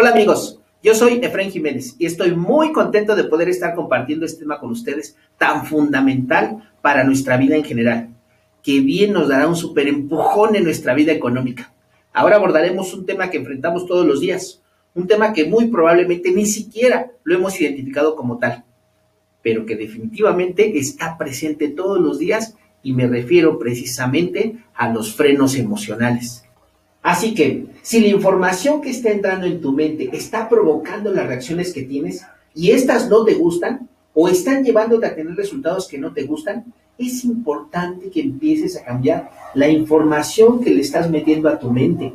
Hola amigos, yo soy Efraín Jiménez y estoy muy contento de poder estar compartiendo este tema con ustedes tan fundamental para nuestra vida en general, que bien nos dará un super empujón en nuestra vida económica. Ahora abordaremos un tema que enfrentamos todos los días, un tema que muy probablemente ni siquiera lo hemos identificado como tal, pero que definitivamente está presente todos los días y me refiero precisamente a los frenos emocionales. Así que, si la información que está entrando en tu mente está provocando las reacciones que tienes y estas no te gustan o están llevándote a tener resultados que no te gustan, es importante que empieces a cambiar la información que le estás metiendo a tu mente.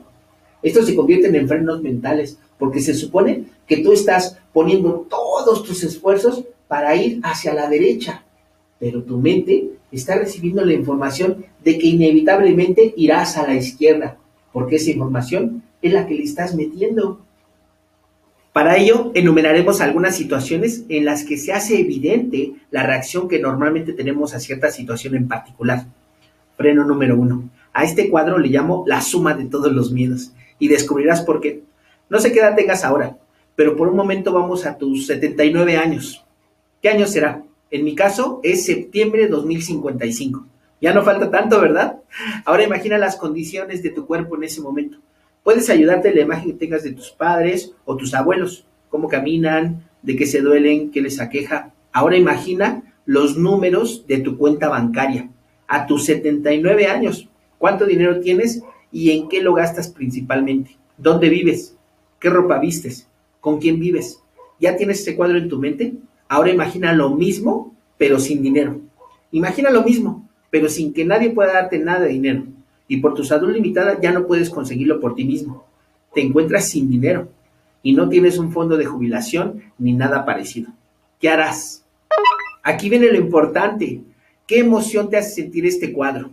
Estos se convierten en frenos mentales porque se supone que tú estás poniendo todos tus esfuerzos para ir hacia la derecha, pero tu mente está recibiendo la información de que inevitablemente irás a la izquierda porque esa información es la que le estás metiendo. Para ello, enumeraremos algunas situaciones en las que se hace evidente la reacción que normalmente tenemos a cierta situación en particular. Freno número uno. A este cuadro le llamo la suma de todos los miedos y descubrirás por qué. No sé qué edad tengas ahora, pero por un momento vamos a tus 79 años. ¿Qué año será? En mi caso es septiembre de 2055. Ya no falta tanto, ¿verdad? Ahora imagina las condiciones de tu cuerpo en ese momento. Puedes ayudarte en la imagen que tengas de tus padres o tus abuelos, cómo caminan, de qué se duelen, qué les aqueja. Ahora imagina los números de tu cuenta bancaria a tus 79 años. ¿Cuánto dinero tienes y en qué lo gastas principalmente? ¿Dónde vives? ¿Qué ropa vistes? ¿Con quién vives? ¿Ya tienes ese cuadro en tu mente? Ahora imagina lo mismo, pero sin dinero. Imagina lo mismo, pero sin que nadie pueda darte nada de dinero. Y por tu salud limitada ya no puedes conseguirlo por ti mismo. Te encuentras sin dinero y no tienes un fondo de jubilación ni nada parecido. ¿Qué harás? Aquí viene lo importante. ¿Qué emoción te hace sentir este cuadro?